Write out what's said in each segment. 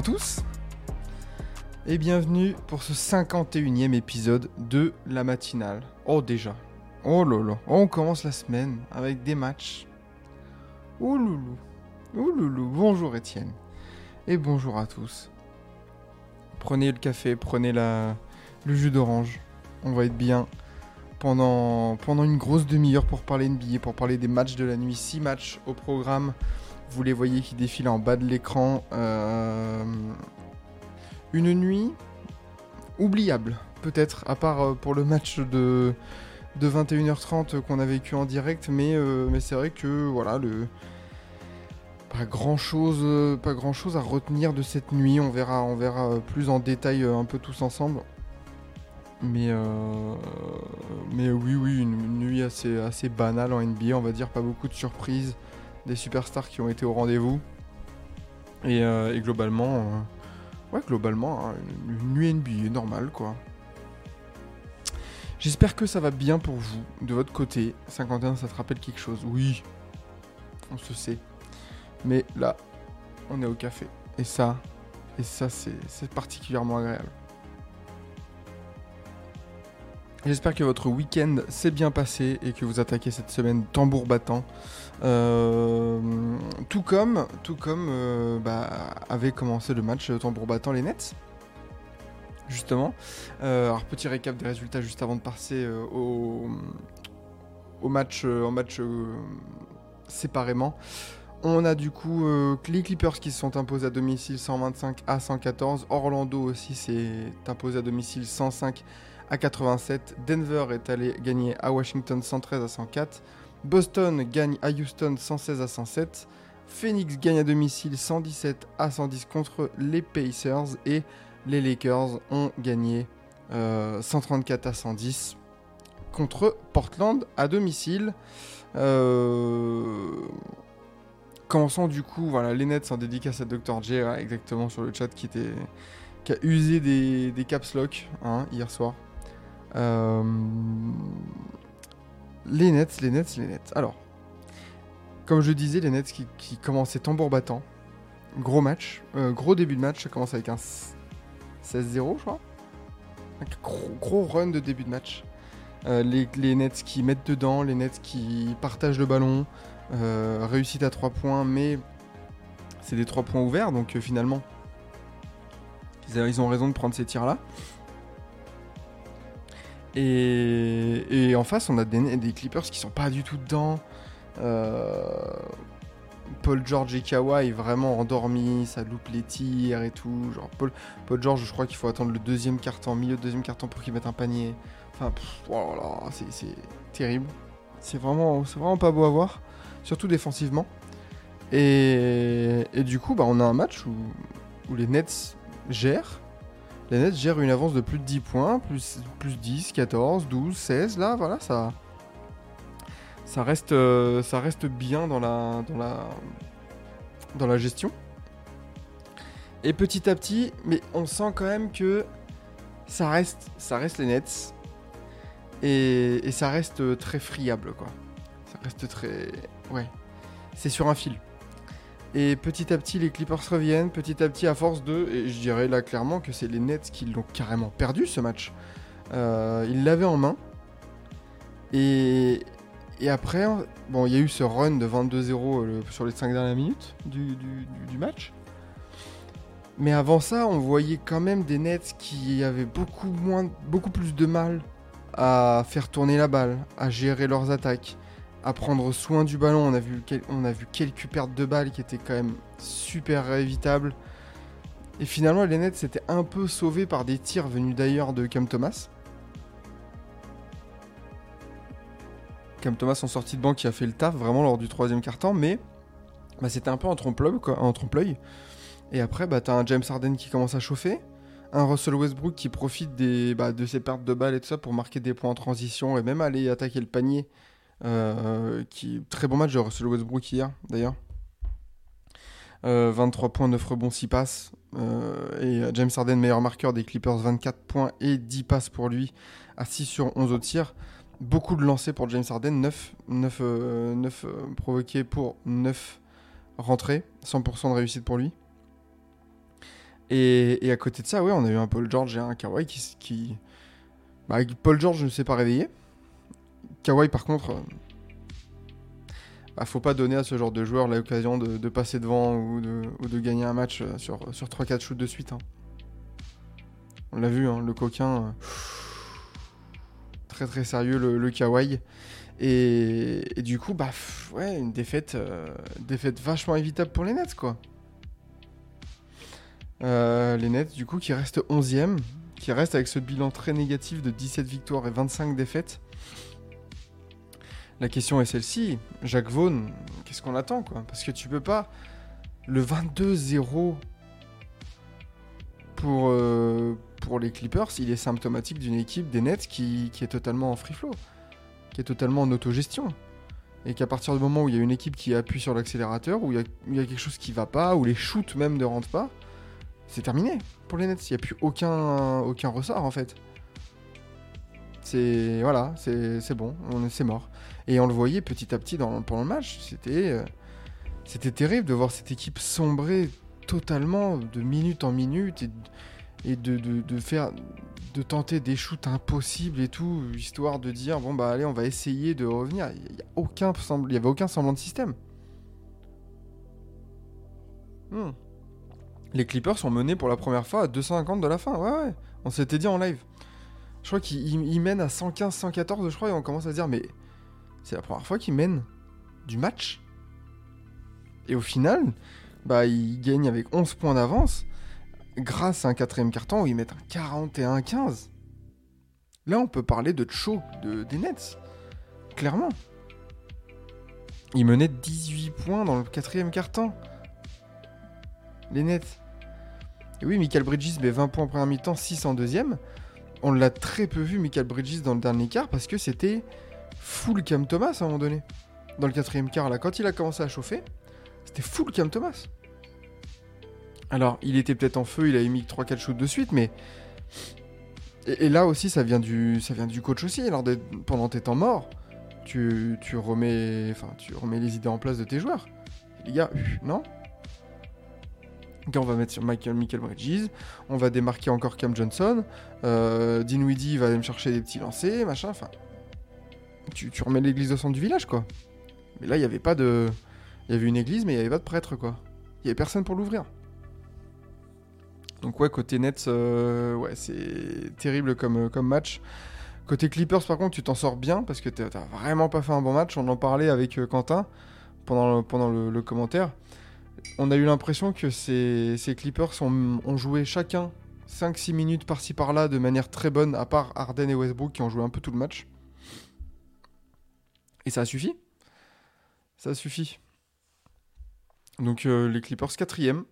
À tous, et bienvenue pour ce 51e épisode de la matinale. Oh déjà, oh lolo, on commence la semaine avec des matchs. Oh loulou, oh loulou, bonjour Étienne, et bonjour à tous. Prenez le café, prenez la, le jus d'orange, on va être bien pendant, pendant une grosse demi-heure pour parler NBA, pour parler des matchs de la nuit, 6 matchs au programme. Vous les voyez qui défilent en bas de l'écran. Euh, Une nuit oubliable, peut-être, à part euh, pour le match de, de 21h30 qu'on a vécu en direct. Mais, euh, c'est vrai que voilà, pas grand chose, pas grand chose à retenir de cette nuit. On verra, on verra plus en détail un peu tous ensemble. Mais, oui, oui, une, nuit assez banale en NBA, on va dire, pas beaucoup de surprises des superstars qui ont été au rendez-vous. Et, euh, globalement, euh, ouais, globalement, hein, une, une NBA normale, quoi. J'espère que ça va bien pour vous, de votre côté. 51, ça te rappelle quelque chose? Oui, on se sait. Mais là, on est au café. Et ça, et ça, c'est particulièrement agréable. J'espère que votre week-end s'est bien passé et que vous attaquez cette semaine tambour battant. Euh, tout comme, tout comme euh, bah, avait commencé le match euh, tambour battant les Nets. Justement. Alors petit récap des résultats juste avant de passer au, match, en match séparément. On a du coup les Clippers qui se sont imposés à domicile 125 à 114. Orlando aussi s'est imposé à domicile 105 à 87. Denver est allé gagner à Washington 113 à 104. Boston gagne à Houston 116 à 107. Phoenix gagne à domicile 117 à 110 contre les Pacers. Et les Lakers ont gagné euh, 134 à 110 contre Portland à domicile. Euh... Commençons du coup, voilà, les Nets en dédicace à Dr. J, ouais, exactement sur le chat qui était a usé des, des caps lock hein, hier soir. Euh, Les Nets, les Nets, les Nets. Alors, comme je disais, les Nets qui, commençaient tambour battant. Gros match, euh, gros début de match, ça commence avec un 16-0, je crois. Gros, run de début de match. Euh, les, Nets qui mettent dedans, les Nets qui partagent le ballon, euh, réussite à 3 points, mais c'est des 3 points ouverts, donc euh, finalement, ils ont raison de prendre ces tirs-là. Et, en face, on a des, Clippers qui sont pas du tout dedans. Euh, Paul George et Kawhi vraiment endormi, ça loupe les tirs et tout. Genre Paul, Paul George, je crois qu'il faut attendre le deuxième carton, milieu de deuxième carton pour qu'il mette un panier. Enfin, pff, oh c'est- terrible. C'est vraiment, vraiment pas beau à voir, surtout défensivement. Et, du coup, bah, on a un match où les Nets gèrent. Les Nets gèrent une avance de plus de 10 points, plus, plus 10, 14, 12, 16. Là, voilà, ça, ça, reste, euh, ça reste bien dans la, dans, la, dans la gestion. Et petit à petit, mais on sent quand même que ça reste, ça reste les Nets. Et, et ça reste euh, très friable, quoi. Ça reste très. Ouais. C'est sur un fil. Et petit à petit, les Clippers reviennent. Petit à petit, à force de. Et je dirais là clairement que c'est les Nets qui l'ont carrément perdu ce match. Euh, ils l'avaient en main. Et, après, bon, il y a eu ce run de 22-0 euh, sur les 5 dernières minutes du, match. Mais avant ça, on voyait quand même des Nets qui avaient beaucoup plus de mal à faire tourner la balle, à gérer leurs attaques, à prendre soin du ballon. On a vu, quelques pertes de balles qui étaient quand même super évitables. Et finalement, les Nets s'étaient un peu sauvés par des tirs venus d'ailleurs de Cam Thomas. Cam Thomas en sortie de banque qui a fait le taf vraiment lors du troisième quart-temps, mais bah, c'était un peu en trompe-l'œil. Et après, bah, t'as un James Harden qui commence à chauffer. Un Russell Westbrook qui profite bah, de ses pertes de balles et tout ça pour marquer des points en transition et même aller attaquer le panier. Euh, qui, très bon match de Russell Westbrook hier, d'ailleurs. Euh, 23 points, 9 rebonds, 6 passes. Euh, et James Harden, meilleur marqueur des Clippers, 24 points et 10 passes pour lui, à 6 sur 11 au tir. Beaucoup de lancers pour James Harden, 9, 9, euh, 9 euh, provoqués pour 9 rentrées, 100% de réussite pour lui. Et, à côté de ça, ouais, on a eu un Paul George et un Kawhi qui... Bah, Paul George ne s'est pas réveillé. Kawhi, par contre, euh, bah, faut pas donner à ce genre de joueur l'occasion de, passer devant ou de, gagner un match euh, sur, sur 3-4 shoots de suite. hein. On l'a vu, hein, le coquin. euh, très très sérieux, le, le Kawhi. Et, du coup, bah, ouais, une défaite, défaite vachement évitable pour les Nets, quoi. Les Nets, du coup, qui restent 11e, qui restent avec ce bilan très négatif de 17 victoires et 25 défaites. La question est celle-ci, Jacques Vaughan, qu'est-ce qu'on attend, quoi? Parce que tu peux pas. Le 22-0 pour, euh, pour les Clippers, il est symptomatique d'une équipe des Nets qui, est totalement en free flow, qui est totalement en autogestion. Et qu'à partir du moment où il y a une équipe qui appuie sur l'accélérateur, où il y, a, quelque chose qui va pas, où les shoots même ne rentrent pas, c'est terminé pour les Nets. Il n'y a plus aucun ressort en fait. C'est voilà, c'est bon, on est- c'est mort. Et on le voyait petit à petit dans, pendant le match. C'était euh, c'était terrible de voir cette équipe sombrer totalement de minute en minute et, de, de- de faire de tenter des shoots impossibles et tout, histoire de dire bon bah allez on va essayer de revenir. Il y a aucun il y avait aucun semblant de système. Hmm. Les Clippers sont menés pour la première fois à 250 de la fin. Ouais ouais, on s'était dit en live. Je crois ils mènent à 115, 114 je crois et on commence à se dire mais c'est la première fois qu'ils mènent du match. Et au final, bah, ils gagnent avec 11 points d'avance grâce à un quatrième carton où ils mettent un 41-15. Là, on peut parler de choke de, des Nets. Clairement. Ils menaient 18 points dans le quatrième carton. Les Nets. Et oui, Michael Bridges met 20 points en première mi-temps, 6 en deuxième. On l'a très peu vu, Michael Bridges, dans le dernier quart parce que c'était full Cam Thomas à un moment donné. Dans le quatrième quart, là, quand il a commencé à chauffer, c'était full Cam Thomas. Alors, il était peut-être en feu, il a mis 3-4 shoots de suite, mais. Et, là aussi, ça vient du, ça vient du coach aussi. Alors, pendant tes temps morts, tu, tu, remets, tu remets les idées en place de tes joueurs. Les gars, non? Ok, on va mettre sur Michael, Michael on va démarquer encore Cam Johnson, euh, Dinwiddie va aller me chercher des petits lancers, machin, enfin. Tu, remets l'église au centre du village, quoi. Mais là, il n'y avait pas de. Il y avait une église, mais il n'y avait pas de prêtre, quoi. Il n'y avait personne pour l'ouvrir. Donc, ouais, côté Nets, euh, c'est terrible comme, match. Côté Clippers, par contre, tu t'en sors bien parce que t'as vraiment pas fait un bon match. On en parlait avec euh, Quentin pendant, le commentaire. On a eu l'impression que ces, Clippers ont, joué chacun 5-6 minutes par-ci par-là de manière très bonne, à part Harden et Westbrook qui ont joué un peu tout le match. Et ça a suffi. Ça suffit. Donc euh, les Clippers quatrième.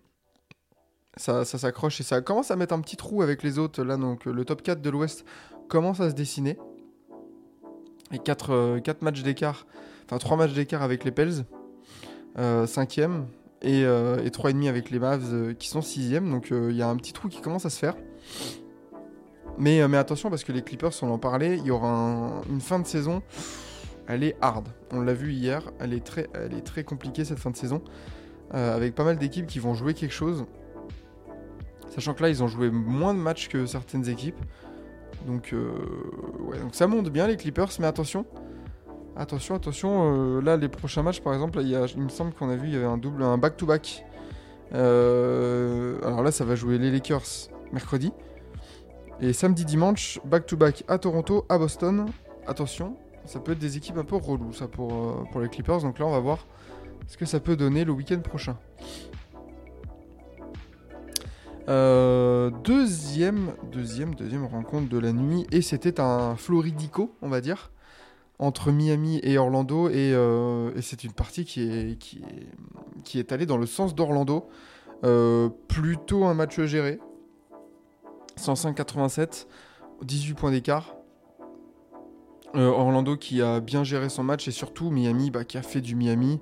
Ça, ça s'accroche et ça commence à mettre un petit trou avec les autres. Là, donc euh, le top 4 de l'Ouest commence à se dessiner. Et 4, matchs d'écart, enfin 3 matchs d'écart avec les Pels, euh, cinquième, et, euh, et 3,5 avec les Mavs euh, qui sont sixième. Donc il y a un petit trou qui commence à se faire. Mais, euh, attention parce que les Clippers, on en parlait, il y aura un- une fin de saison elle est hard. On l'a vu hier, elle est très, elle est très compliquée cette fin de saison, euh, avec pas mal d'équipes qui vont jouer quelque chose. Sachant que là, ils ont joué moins de matchs que certaines équipes. Donc, euh, donc ça monte bien les Clippers, mais attention. Attention, attention. euh, là, les prochains matchs, par exemple, il, me semble qu'on a vu, il y avait un double, un back-to-back. Euh, alors là, ça va jouer les Lakers mercredi. Et samedi, dimanche, back-to-back à Toronto, à Boston. Attention, ça peut être des équipes un peu reloues, ça, pour, euh, pour les Clippers. Donc là, on va voir ce que ça peut donner le week-end prochain. Deuxième, deuxième, deuxième rencontre de la nuit. Et c'était un Floridico, on va dire, entre Miami et Orlando. Et, euh, et c'est une partie qui est, qui, est, qui est allée dans le sens d'Orlando. Euh, plutôt un match géré. 105-87, 18 points d'écart. Euh, Orlando qui a bien géré son match et surtout Miami bah, qui a fait du Miami,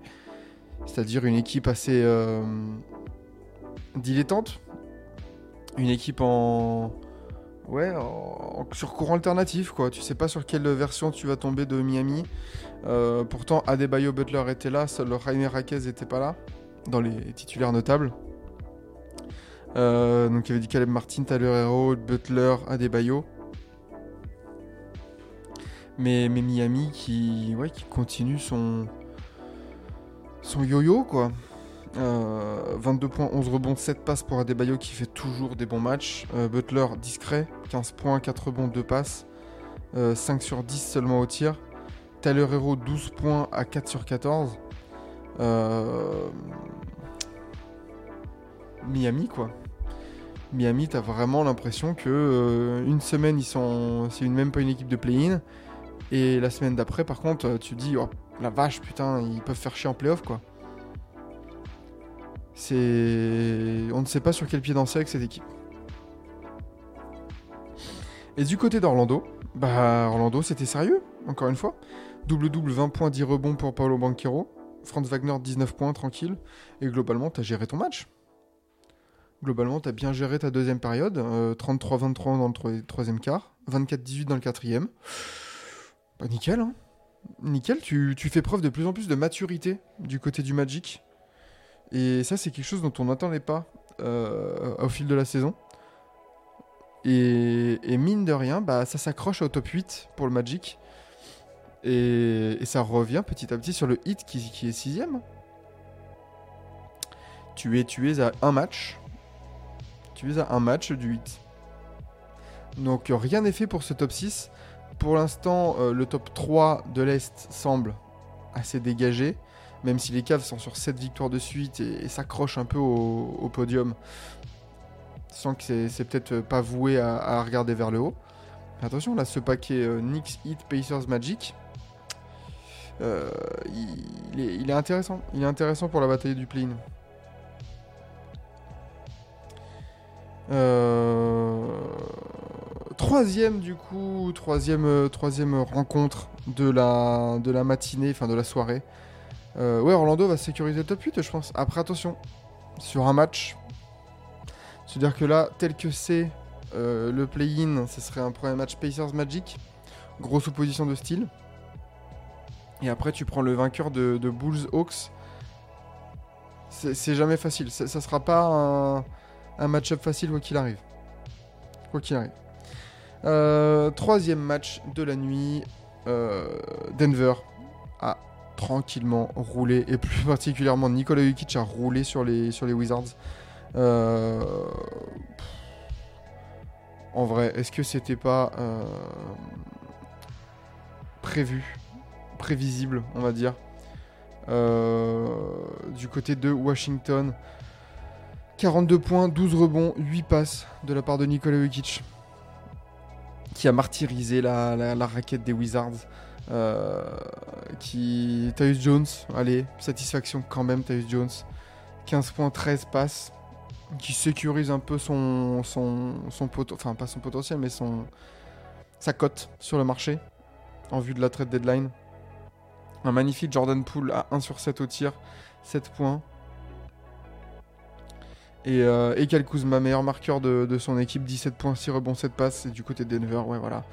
c'est-à-dire une équipe assez dilettante, une équipe en ouais sur courant alternatif quoi. Tu sais pas sur quelle version tu vas tomber de Miami. Euh, pourtant Adebayo Butler était là, seul Rainer Raquez était pas là dans les titulaires notables. Euh, donc il y avait du Caleb Martin, Tyler Hero, Butler, Adebayo. Mais, mais Miami qui, ouais, qui continue son, son yo-yo, quoi. Euh, 22 points, 11 rebonds, 7 passes pour Adebayo qui fait toujours des bons matchs. Euh, Butler discret, 15 points, 4 rebonds, 2 passes. Euh, 5 sur 10 seulement au tir. Tyler Hero, 12 points à 4 sur 14. Euh, Miami, quoi. Miami, t'as vraiment l'impression que euh, une semaine ils sont, c'est même pas une équipe de play-in, et la semaine d'après, par contre, euh, tu dis oh, la vache, putain, ils peuvent faire chier en playoff quoi. On ne sait pas sur quel pied danser avec cette équipe. Et du côté d'Orlando, bah Orlando c'était sérieux, encore une fois. Double-double, 20 points, 10 rebonds pour Paolo Banquero. Franz Wagner, 19 points, tranquille. Et globalement, t'as géré ton match. Globalement, tu as bien géré ta deuxième période. euh, 33-23 dans le troi- troisième quart. 24-18 dans le quatrième. Bah, nickel, hein. Nickel, tu fais preuve de plus en plus de maturité du côté du Magic. Et ça, c'est quelque chose dont on n'attendait pas euh, au fil de la saison. Et, mine de rien, bah, ça s'accroche au top 8 pour le Magic. Et, ça revient petit à petit sur le hit qui, est sixième. Tu es, tu es à un match tu es à un match du 8. Donc rien n'est fait pour ce top 6. Pour l'instant, euh, le top 3 de l'Est semble assez dégagé, même si les Cavs sont sur 7 victoires de suite et, s'accrochent un peu au, podium. Sans que c'est peut-être pas voué à, regarder vers le haut. Attention, là, ce paquet euh, Knicks, Heat, Pacers, Magic, euh, il, est, intéressant. Il est intéressant pour la bataille du play-in. Euh, Troisième du coup, troisième, euh, rencontre de la matinée, enfin de la soirée. Euh, ouais, Orlando va sécuriser le top 8, je pense. Après, attention, sur un match, c'est-à-dire que là, tel que c'est euh, le play-in, ce serait un premier match Pacers Magic, grosse opposition de style. Et après, tu prends le vainqueur de, Bulls Hawks. C'est jamais facile. Ça, ça sera pas un, match-up facile quoi qu'il arrive. Quoi qu'il arrive. Euh, troisième match de la nuit. Denver a tranquillement roulé, et plus particulièrement Nikola Jokic a roulé sur les, sur les Wizards. Euh, en vrai, est-ce que c'était pas euh, prévu, prévisible, on va dire, euh, du côté de Washington? 42 points, 12 rebonds, 8 passes de la part de Nikola Jokic qui a martyrisé la- la raquette des Wizards. Euh, qui Tyus Jones, allez, satisfaction quand même Tyus Jones. 15 points, 13 passes, qui sécurise un peu son, son, son pot- enfin pas son potentiel, mais son, sa cote sur le marché en vue de la trade deadline. Un magnifique Jordan Poole à 1 sur 7 au tir, 7 points. Et, euh, et Kuzma, meilleur marqueur de, de son équipe, 17 points, 6 rebonds, 7 passes. Et du côté de Denver, ouais, voilà.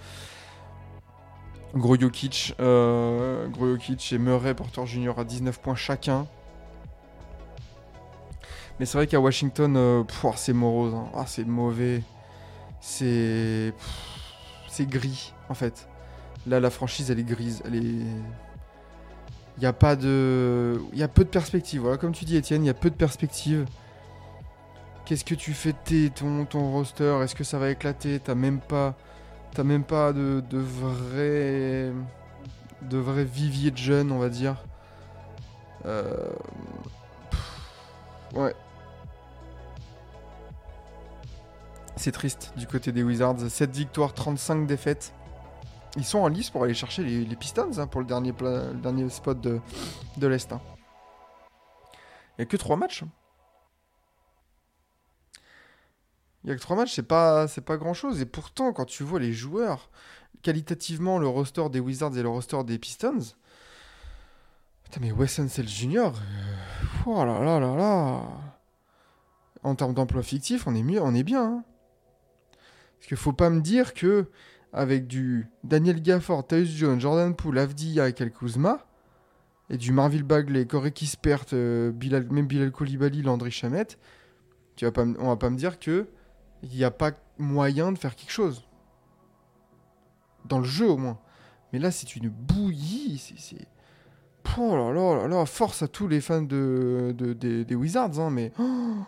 Gros Jokic, euh, et Murray Porter Junior à 19 points chacun. Mais c'est vrai qu'à Washington, euh, c'est morose, hein. Ah, c'est mauvais. C'est. gris, en fait. Là, la franchise, elle est grise. Elle est. Il n'y a pas de. Il y a peu de perspectives. Voilà, comme tu dis, Étienne, il y a peu de perspectives. Qu'est-ce que tu fais de ton, ton roster? Est-ce que ça va éclater? T'as même pas. T'as même pas de, vrai. De vivier de jeunes, on va dire. Euh, Ouais. C'est triste du côté des Wizards. 7 victoires, 35 défaites. Ils sont en lice pour aller chercher les, Pistons hein, pour le dernier, spot de, de l'Est. hein. Il n'y a que 3 matchs. Il y a que 3 matchs, c'est pas, c'est pas grand chose. Et pourtant, quand tu vois les joueurs, qualitativement, le roster des Wizards et le roster des Pistons, putain, mais Wes Unseld Jr., euh, oh là là là là. En termes d'emploi fictif, on est mieux, on est bien. hein. Parce qu'il faut pas me dire que avec du Daniel Gafford, Tyus Jones, Jordan Poole, Avdia et Kuzma, et du Marville Bagley, Corey Kispert, euh, même Bilal Koulibaly, Landry Chamette, tu vas pas, on va pas me dire que il n'y a pas moyen de faire quelque chose. Dans le jeu au moins. Mais là, c'est une bouillie. C'est, Oh là là là force à tous les fans de, de- des, Wizards, hein, mais. Oh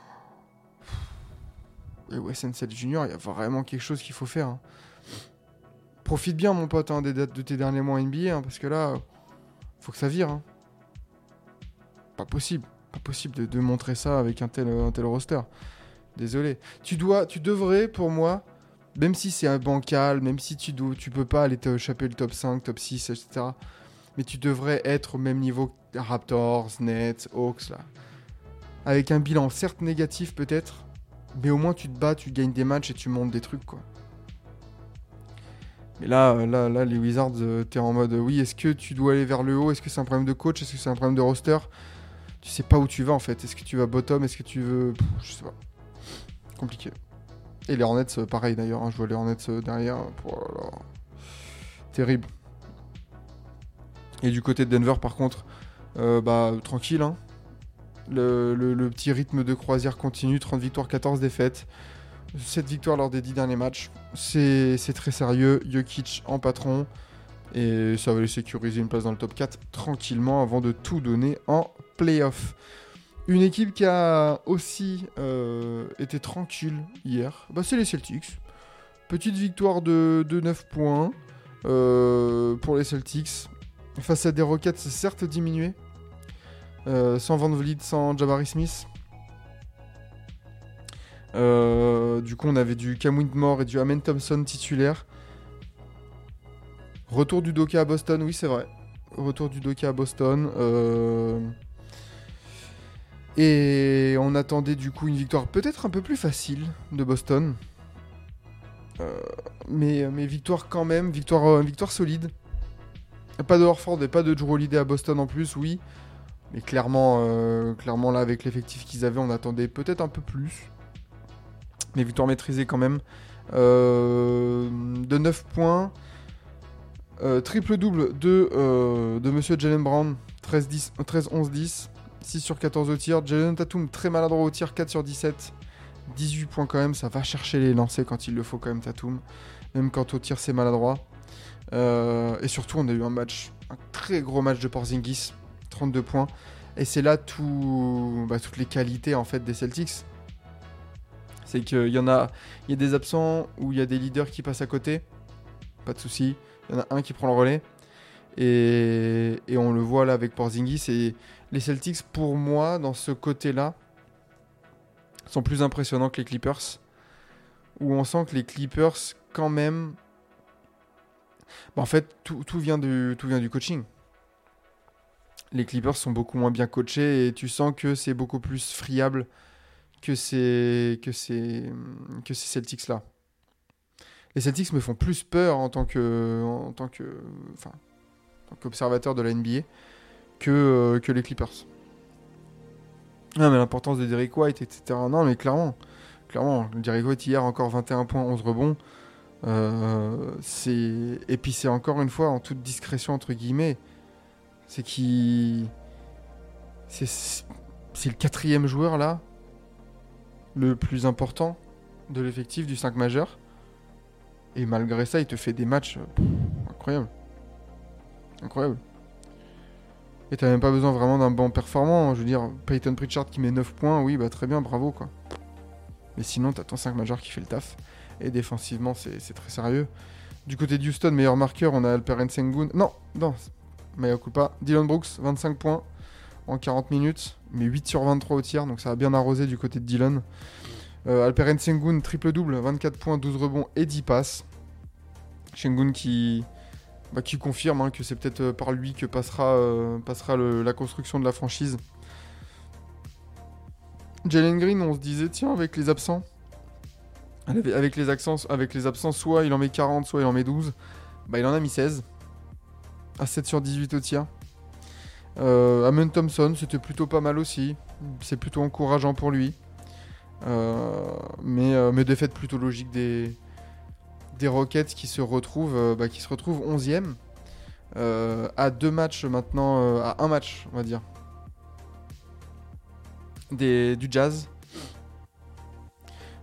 Et Jr., il y a vraiment quelque chose qu'il faut faire. hein. Profite bien, mon pote, hein, des dates de tes derniers mois NBA, hein, parce que là, faut que ça vire. Pas possible. Pas possible de, de montrer ça avec un tel, un tel roster. Désolé. Tu dois, tu devrais, pour moi, même si c'est un bancal, même si tu, dois, tu peux pas aller te choper le top 5, top 6, etc. Mais tu devrais être au même niveau que Raptors, Nets, Hawks, là. Avec un bilan certes négatif peut-être, mais au moins tu te bats, tu gagnes des matchs et tu montes des trucs, quoi. Mais là, euh, là, là, les Wizards, euh, t'es en mode, euh, oui, est-ce que tu dois aller vers le haut? Est-ce que c'est un problème de coach? Est-ce que c'est un problème de roster? Tu sais pas où tu vas, en fait. Est-ce que tu vas bottom? Est-ce que tu veux... Pff, je sais pas. Compliqué. Et les Hornets, euh, pareil d'ailleurs. hein, je vois les Hornets euh, derrière. Là. Terrible. Et du côté de Denver, par contre, euh, bah, tranquille. hein. Le, petit rythme de croisière continue. 30 victoires, 14 défaites. 7 victoires lors des 10 derniers matchs. C'est c'est très sérieux. Jokic en patron. Et ça va les sécuriser une place dans le top 4 tranquillement avant de tout donner en playoff. Une équipe qui a aussi euh, été tranquille hier, bah, c'est les Celtics. Petite victoire de, de 9 points euh, pour les Celtics. Face à des Rockets certes diminués. Euh, sans Van Vliet, sans Jabari Smith. Du coup, on avait du Cam Whitmore et du Amen Thompson titulaire. Retour du Doka à Boston, oui, c'est vrai. Retour du Doka à Boston. Euh, Et on attendait du coup une victoire peut-être un peu plus facile de Boston. Euh, mais, mais victoire quand même, victoire, euh, victoire solide. Pas de Horford et pas de Drew Holiday à Boston en plus, oui. Mais clairement, euh, clairement là, avec l'effectif qu'ils avaient, on attendait peut-être un peu plus. Mais victoire maîtrisée quand même. Euh, de 9 points. Euh, triple-double de, euh, de Monsieur Jalen Brown. 13-10 13-11-10. 6 sur 14 au tir. Jalen Tatum très maladroit au tir. 4 sur 17. 18 points quand même. Ça va chercher les lancers quand il le faut quand même Tatum. Même quand au tir c'est maladroit. Euh, et surtout on a eu un match. Un très gros match de Porzingis. 32 points. Et c'est là bah, toutes les qualités en fait des Celtics. C'est qu'il y en a, il y a des absents ou il y a des leaders qui passent à côté. Pas de souci. Il y en a un qui prend le relais. Et, et on le voit là avec Porzingis. Et les Celtics, pour moi, dans ce côté-là, sont plus impressionnants que les Clippers. Où on sent que les Clippers, quand même. Bah, en fait, tout, vient du, coaching. Les Clippers sont beaucoup moins bien coachés et tu sens que c'est beaucoup plus friable que ces, Celtics-là. Les Celtics me font plus peur en tant que, en en tant qu'observateur de la NBA que, euh, que les Clippers. Non, mais l'importance de Derrick White, etc. Non, mais clairement, clairement, Derrick White hier encore 21 points, 11 rebonds. Euh, c'est et puis c'est encore une fois en toute discrétion entre guillemets, c'est qui, c'est le quatrième joueur là, le plus important de l'effectif du 5 majeur. Et malgré ça, il te fait des matchs euh, incroyables. Incroyable. Et t'as même pas besoin vraiment d'un banc performant. Je veux dire, Peyton Pritchard qui met 9 points, oui, bah très bien, bravo quoi. Mais sinon, t'as ton 5 majeur qui fait le taf. Et défensivement, c'est très sérieux. Du côté de meilleur marqueur, on a Alperen Sengun. Non, non, Maya. Dylan Brooks, 25 points en 40 minutes, mais 8 sur 23 au tir, donc ça a bien arrosé du côté de Dylan. Euh, Alperen Sengun, triple-double, 24 points, 12 rebonds et 10 passes. Sengun qui, bah, qui confirme hein, que c'est peut-être euh, par lui que passera, euh, la construction de la franchise. Jalen Green, on se disait, tiens, avec les absents, Avec les, avec les absences, soit il en met 40, soit il en met 12. Bah, il en a mis 16. À 7 sur 18 au tir. Euh, Amon Thompson, c'était plutôt pas mal aussi. C'est plutôt encourageant pour lui. Euh, mais, euh, mais défaite plutôt logique des, des Rockets qui se retrouvent, euh, bah, qui se retrouvent 11e. euh, à deux matchs maintenant, euh, à un match, on va dire. Du Jazz.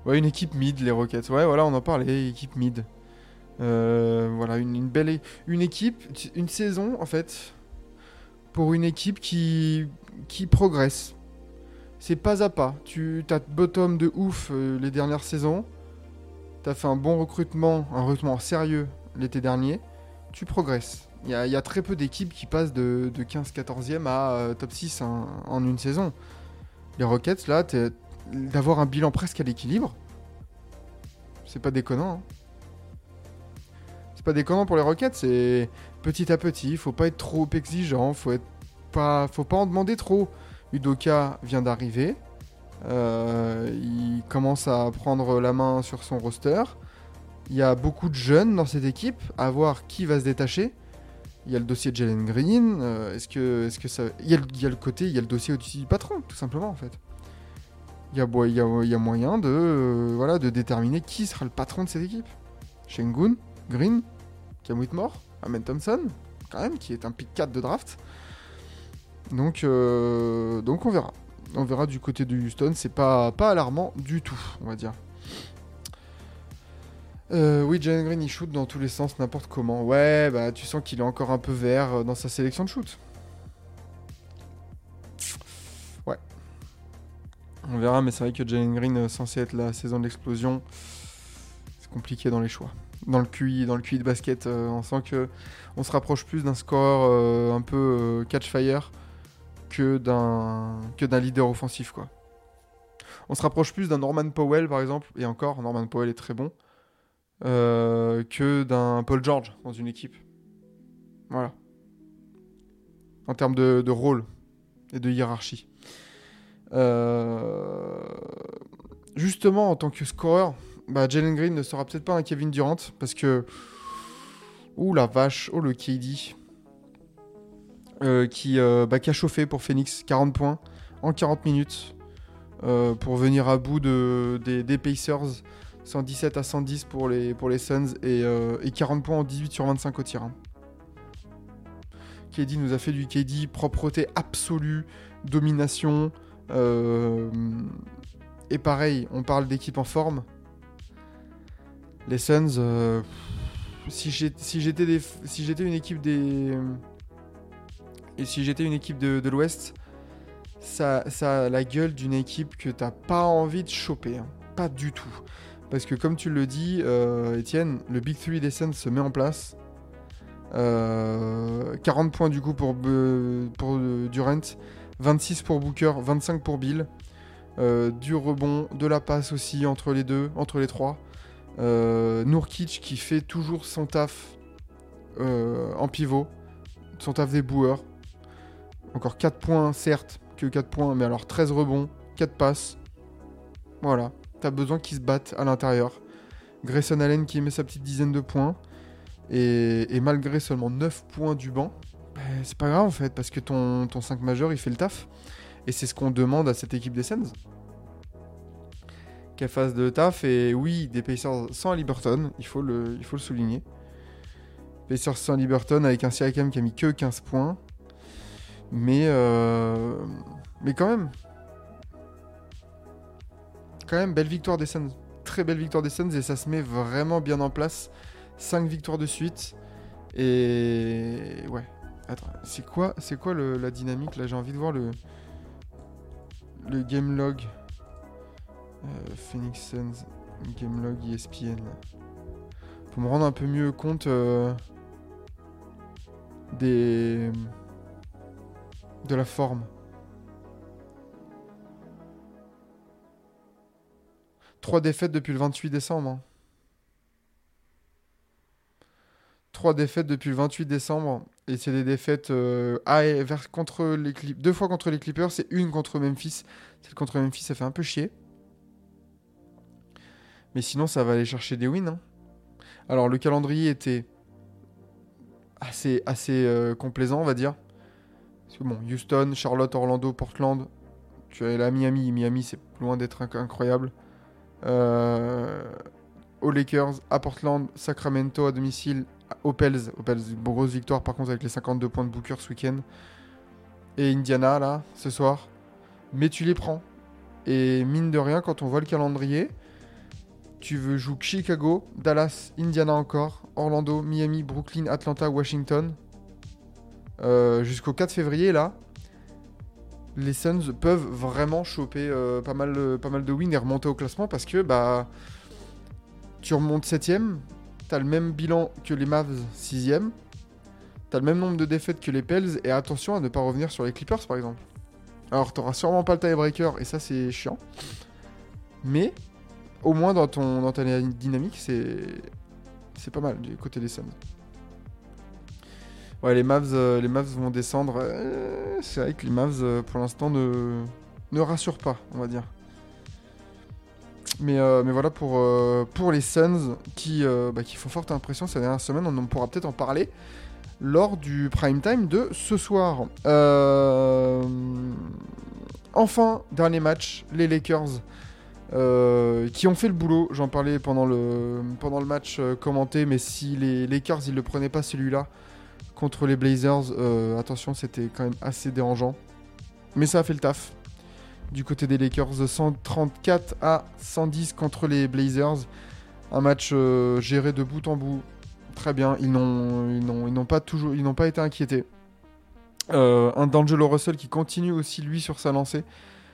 Ouais, une équipe mid, les Rockets. Ouais, voilà, on en parlait, équipe mid. Voilà, une, une belle une équipe, une saison en fait, pour une équipe qui, qui progresse. C'est pas à pas. Tu as bottom de ouf les dernières saisons. T'as fait un bon recrutement, un recrutement sérieux l'été dernier. Tu progresses. Il y a, très peu d'équipes qui passent de, de 15-14e à euh, top 6 en, une saison. Les Rockets, là, d'avoir un bilan presque à l'équilibre, c'est pas déconnant. hein. C'est pas déconnant pour les Rockets, c'est petit à petit, faut pas être trop exigeant, faut être faut pas en demander trop. Udoka vient d'arriver, il commence à prendre la main sur son roster. Il y a beaucoup de jeunes dans cette équipe, à voir qui va se détacher. Il y a le dossier de Jalen Green, euh, est-ce que, est-ce que ça, il y, a, le- côté, il y a le dossier au-dessus du patron, tout simplement en fait. Il y a, moyen de, euh, voilà, de déterminer qui sera le patron de cette équipe. Shengun, Green, Cam Whitmore, Amen Thompson, quand même, qui est un pick 4 de draft. Donc, euh, donc on verra. On verra du côté de Houston, c'est pas, pas alarmant du tout, on va dire. Euh, oui, Jalen Green, il shoot dans tous les sens, n'importe comment. Ouais, bah tu sens qu'il est encore un peu vert euh, dans sa sélection de shoot. Ouais. On verra, mais c'est vrai que Jalen Green, euh, censé être la saison de l'explosion, c'est compliqué dans les choix. Dans le QI, dans le QI de basket, on sent que on se rapproche plus d'un score un peu catch fire que d'un leader offensif quoi. On se rapproche plus d'un Norman Powell par exemple, et encore Norman Powell est très bon, euh, que d'un Paul George dans une équipe. Voilà. En termes de, de rôle et de hiérarchie. Euh, Justement, en tant que scoreur, bah, Jalen Green ne sera peut-être pas un Kevin Durant parce que. Ouh la vache, oh le KD. Euh, qui, euh, bah, qui a chauffé pour Phoenix 40 points en 40 minutes euh, pour venir à bout de, des, Pacers 117 à 110 pour les, pour les Suns et, euh, et 40 points en 18 sur 25 au tir. hein. KD nous a fait du KD, propreté absolue, domination. et pareil, on parle d'équipe en forme. Les Suns, si j'étais si j'étais une équipe des et si j'étais une équipe de, de l'Ouest, ça, ça a la gueule d'une équipe que t'as pas envie de choper, hein. pas du tout. Parce que comme tu le dis, euh, Étienne, le Big 3 des Suns se met en place. Euh, 40 points du coup pour, pour euh, Durant, 26 pour Booker, 25 pour Bill. Euh, du rebond, de la passe aussi entre les deux, entre les trois. Euh, Nourkic qui fait toujours son taf euh, en pivot, son taf des boueurs. Encore 4 points, certes, que 4 points, mais alors 13 rebonds, 4 passes. Voilà, t'as besoin qu'ils se battent à l'intérieur. Grayson Allen qui met sa petite dizaine de points. Et, malgré seulement 9 points du banc, ben, c'est pas grave en fait, parce que ton, ton 5 majeur il fait le taf. Et c'est ce qu'on demande à cette équipe des Suns. Qu'elle fasse de taf. Et oui, des Pacers sans Liberton, il faut le, il faut le souligner. Pacers sans Liberton avec un Siakam qui a mis que 15 points. Mais, euh, mais quand même. Quand même, belle victoire des Suns. Très belle victoire des Suns et ça se met vraiment bien en place. 5 victoires de suite. Et ouais. Attends, c'est quoi, c'est quoi le- la dynamique là? J'ai envie de voir le, le game log. Euh, Phoenix Suns, game log ESPN. Faut me rendre un peu mieux compte euh, des de la forme. 3 défaites depuis le 28 décembre. hein. 3 défaites depuis le 28 décembre. Et c'est des défaites euh, contre les Clip- deux fois contre les Clippers et une contre Memphis. Celle contre Memphis, ça fait un peu chier. Mais sinon, ça va aller chercher des wins. hein. Alors, le calendrier était assez, assez euh, complaisant, on va dire. Houston, Charlotte, Orlando, Portland. Tu là à Miami. Miami, c'est loin d'être inc- incroyable. Euh, aux Lakers, à Portland, Sacramento à domicile, aux Pels. Aux Pels, une grosse victoire par contre avec les 52 points de Booker ce week-end. Et Indiana, là, ce soir. Mais tu les prends. Et mine de rien, quand on voit le calendrier, tu veux jouer Chicago, Dallas, Indiana encore, Orlando, Miami, Brooklyn, Atlanta, Washington. Euh, Jusqu'au 4 février, là, les Suns peuvent vraiment choper euh, pas, mal, euh, pas mal de wins et remonter au classement parce que bah, tu remontes 7ème, t'as le même bilan que les Mavs 6ème, t'as le même nombre de défaites que les Pels et attention à ne pas revenir sur les Clippers par exemple. Alors t'auras sûrement pas le tiebreaker et ça c'est chiant, mais au moins dans, ton, dans ta dynamique c'est pas mal du côté des Suns. Ouais, les Mavs, euh, les Mavs vont descendre. euh, c'est vrai que les Mavs, euh, pour l'instant, ne, ne rassurent pas, on va dire. Mais, mais voilà pour, pour les Suns qui, bah, qui font forte impression ces dernières semaines. On pourra peut-être en parler lors du prime time de ce soir. Enfin, dernier match, les Lakers qui ont fait le boulot. J'en parlais pendant le, pendant le match commenté, mais si les Lakers ils le prenaient pas celui-là contre les Blazers, euh, attention, c'était quand même assez dérangeant. Mais ça a fait le taf. Du côté des Lakers, 134 à 110 contre les Blazers. Un match euh, géré de bout en bout. Très bien. Ils n'ont, pas toujours, ils pas été inquiétés. Euh, un D'Angelo Russell qui continue aussi lui sur sa lancée.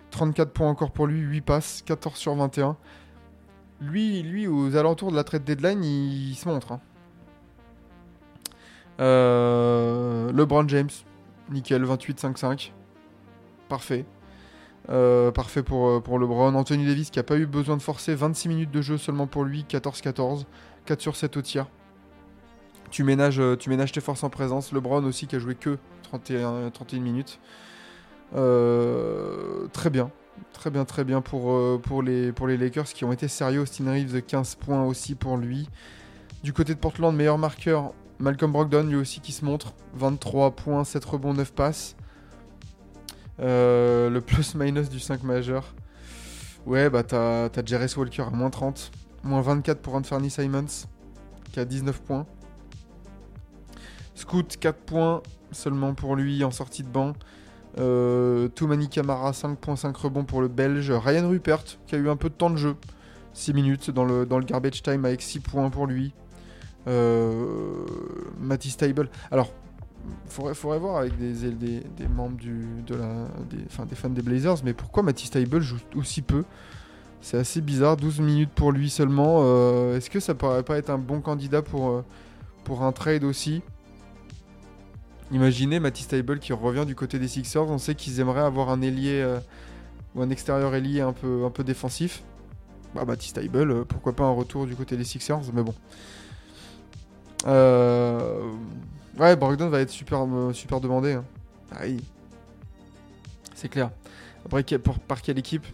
34 points encore pour lui, 8 passes, 14 sur 21. Lui, lui aux alentours de la trade deadline, il, il se montre. hein. Euh, LeBron James, nickel, 28-5-5. Parfait. Euh, parfait pour, euh, pour LeBron. Anthony Davis qui a pas eu besoin de forcer, 26 minutes de jeu seulement pour lui, 14-14. 4 sur 7 au tir. Tu ménages, tes forces en présence. LeBron aussi qui a joué que 31, 31 minutes. Très bien. Très bien, très bien pour, pour, les, pour les Lakers qui ont été sérieux. Austin Reeves, 15 points aussi pour lui. Du côté de Portland, meilleur marqueur, Malcolm Brogdon, lui aussi qui se montre. 23 points, 7 rebonds, 9 passes. Euh, le plus-minus du 5 majeur. Ouais, bah t'as as Jarris Walker à moins 30. Moins 24 pour Anthony Simons, qui a 19 points. Scoot, 4 points seulement pour lui en sortie de banc. Euh, Toumani Kamara, 5.5 rebonds pour le Belge. Ryan Rupert, qui a eu un peu de temps de jeu. 6 minutes dans le, dans le garbage time avec 6 points pour lui. Euh, Matisse Table. Alors, faudrait, faudrait voir avec des, des, membres du, des, des fans des Blazers, mais pourquoi Matisse Table joue aussi peu? C'est assez bizarre, 12 minutes pour lui seulement. Euh, Est-ce que ça pourrait pas être un bon candidat pour, euh, un trade aussi? Imaginez Matisse Table qui revient du côté des Sixers. On sait qu'ils aimeraient avoir un ailier ou un extérieur ailier un peu, défensif. Bah, Matisse pourquoi pas un retour du côté des Sixers, mais bon. Euh, Ouais, Brogdon va être super, euh, demandé. hein. C'est clair. Après, par quelle équipe?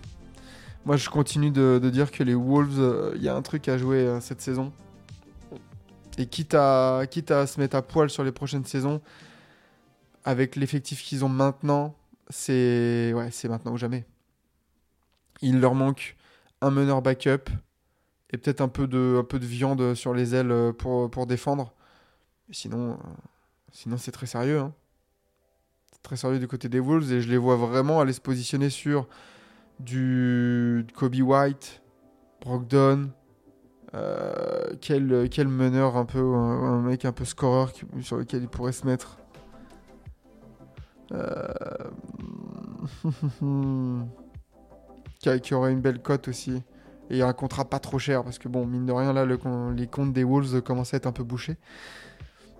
Moi, je continue de, dire que les Wolves, euh, il y a un truc à jouer euh, cette saison. Et quitte à, se mettre à poil sur les prochaines saisons, avec l'effectif qu'ils ont maintenant, c'est c'est maintenant ou jamais. Il leur manque un meneur backup et peut-être un peu de, viande sur les ailes euh, pour, défendre. Sinon, euh, sinon c'est très sérieux. hein. C'est très sérieux du côté des Wolves et je les vois vraiment aller se positionner sur du Kobe White, Brogdon, euh, quel, meneur un peu, un, mec un peu scoreur sur lequel il pourrait se mettre. Qui aurait une belle cote aussi. Et un contrat pas trop cher parce que bon, mine de rien, là, les comptes des Wolves commencent à être un peu bouchés.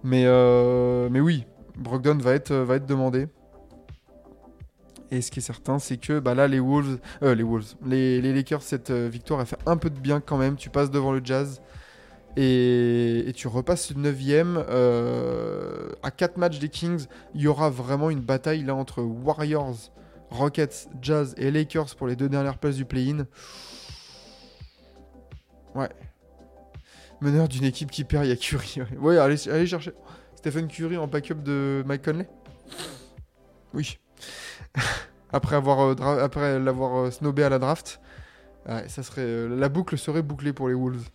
Mais, euh, mais oui, Brogdon va être, va être demandé. Et ce qui est certain, c'est que bah là, les Wolves, euh, les Wolves, les, Lakers, cette euh, victoire a fait un peu de bien quand même. Tu passes devant le Jazz et, tu repasses le 9ème. à 4 matchs des Kings, il y aura vraiment une bataille là entre Warriors, Rockets, Jazz et Lakers pour les deux dernières places du play-in. Ouais. Meneur d'une équipe qui perd, il y a Curry. Ouais, Ouais, allez, chercher. Stephen Curry en backup de Mike Conley? Oui. euh, après l'avoir euh, snobé à la draft, ça serait euh, la boucle serait bouclée pour les Wolves.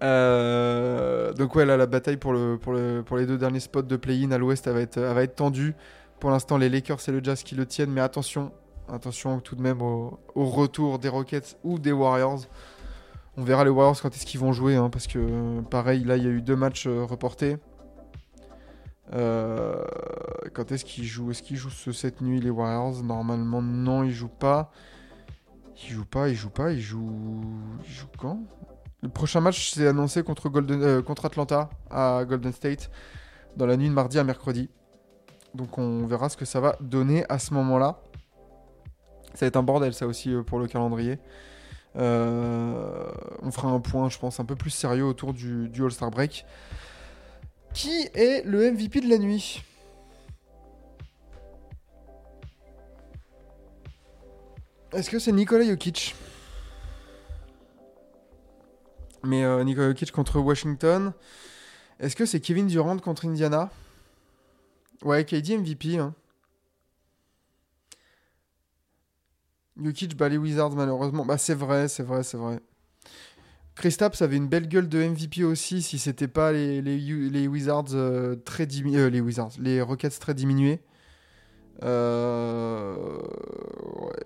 Donc ouais là la bataille pour, le, pour, le, pour les deux derniers spots de play-in à l'ouest va être, va être tendue. Pour l'instant les Lakers et le Jazz qui le tiennent mais attention, attention tout de même au retour des Rockets ou des Warriors. On verra les Warriors quand est-ce qu'ils vont jouer hein, parce que pareil là il y a eu deux matchs euh, reportés. Euh, quand est-ce qu'ils jouent? Est-ce qu'ils jouent ce- cette nuit les Warriors? Normalement non ils jouent pas. Ils jouent pas, ils jouent pas, ils jouent. Ils jouent quand? Le prochain match c'est annoncé contre, Golden, euh, contre Atlanta à Golden State dans la nuit de mardi à mercredi. Donc on verra ce que ça va donner à ce moment-là. Ça va être un bordel ça aussi pour le calendrier. Euh, on fera un point, je pense, un peu plus sérieux autour du, All-Star Break. Qui est le MVP de la nuit? Est-ce que c'est Nikola Jokic? Mais euh, Nikola Jokic contre Washington. Est-ce que c'est Kevin Durant contre Indiana? Ouais, KD MVP. Hein. Jokic bat les Wizards malheureusement. Bah c'est vrai, c'est vrai, c'est vrai. Kristaps avait une belle gueule de MVP aussi si c'était pas les, les, Wizards euh, très diminués. les Wizards, les Rockets très diminués. Euh.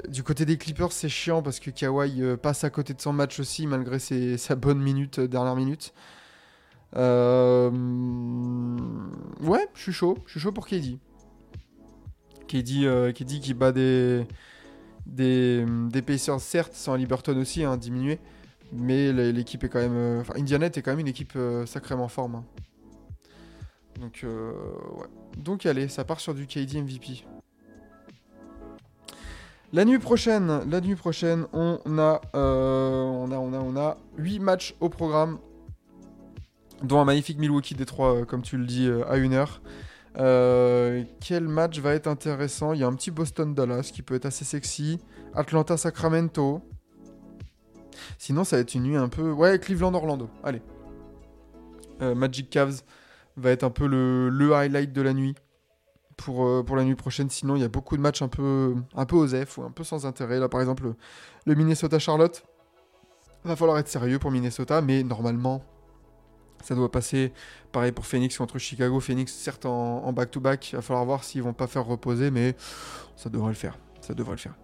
Du côté des Clippers, c'est chiant parce que Kawhi euh, passe à côté de son match aussi malgré ses, sa bonne minute, euh, dernière minute. Euh, Ouais, je suis chaud. Je suis chaud pour KD. KD, euh, KD qui bat des, des, Pacers, certes, sans Liberton aussi, hein, diminué. Mais l'équipe est quand même. euh, Enfin, Indiana est quand même une équipe euh, sacrément forme. hein. Donc, euh, ouais. Donc, allez, ça part sur du KD MVP. La nuit prochaine, la nuit prochaine, on a, euh, on a, on a, on a 8 matchs au programme, dont un magnifique Milwaukee Détroit, euh, comme tu le dis, à 1h. Euh, quel match va être intéressant? Il y a un petit Boston-Dallas qui peut être assez sexy. Atlanta-Sacramento. Sinon, ça va être une nuit un peu. Ouais, Cleveland-Orlando. Allez. Euh, Magic Cavs va être un peu le, le highlight de la nuit pour, euh, pour la nuit prochaine. Sinon, il y a beaucoup de matchs un peu, un peu ou un peu sans intérêt. Là, par exemple, le, le Minnesota-Charlotte. Va falloir être sérieux pour Minnesota, mais normalement, ça doit passer. Pareil pour Phoenix contre Chicago. Phoenix, certes, en back-to-back. Il va falloir voir s'ils vont pas faire reposer, mais ça devrait le faire. Ça devrait le faire.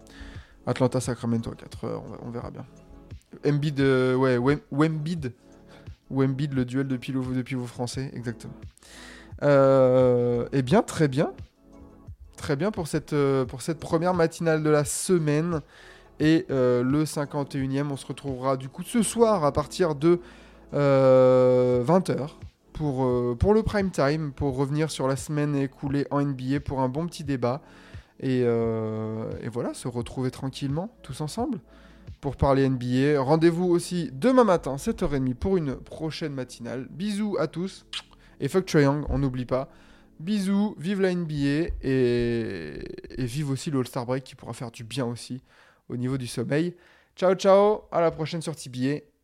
Atlanta-Sacramento à 4 heures, on, verra bien. Embiid, euh, ouais, le duel de pivot, de pivot français, exactement. Eh bien, très bien. Très bien pour cette, euh, pour cette première matinale de la semaine. Et euh, le 51e, on se retrouvera du coup ce soir à partir de 20h pour, euh, pour le prime time, pour revenir sur la semaine écoulée en NBA pour un bon petit débat. Et, euh, et voilà, se retrouver tranquillement, tous ensemble, pour parler NBA. Rendez-vous aussi demain matin, 7h30, pour une prochaine matinale. Bisous à tous. Et fuck Young, on n'oublie pas. Bisous, vive la NBA et, et vive aussi le All-Star Break qui pourra faire du bien aussi au niveau du sommeil. Ciao ciao, à la prochaine sur TBA.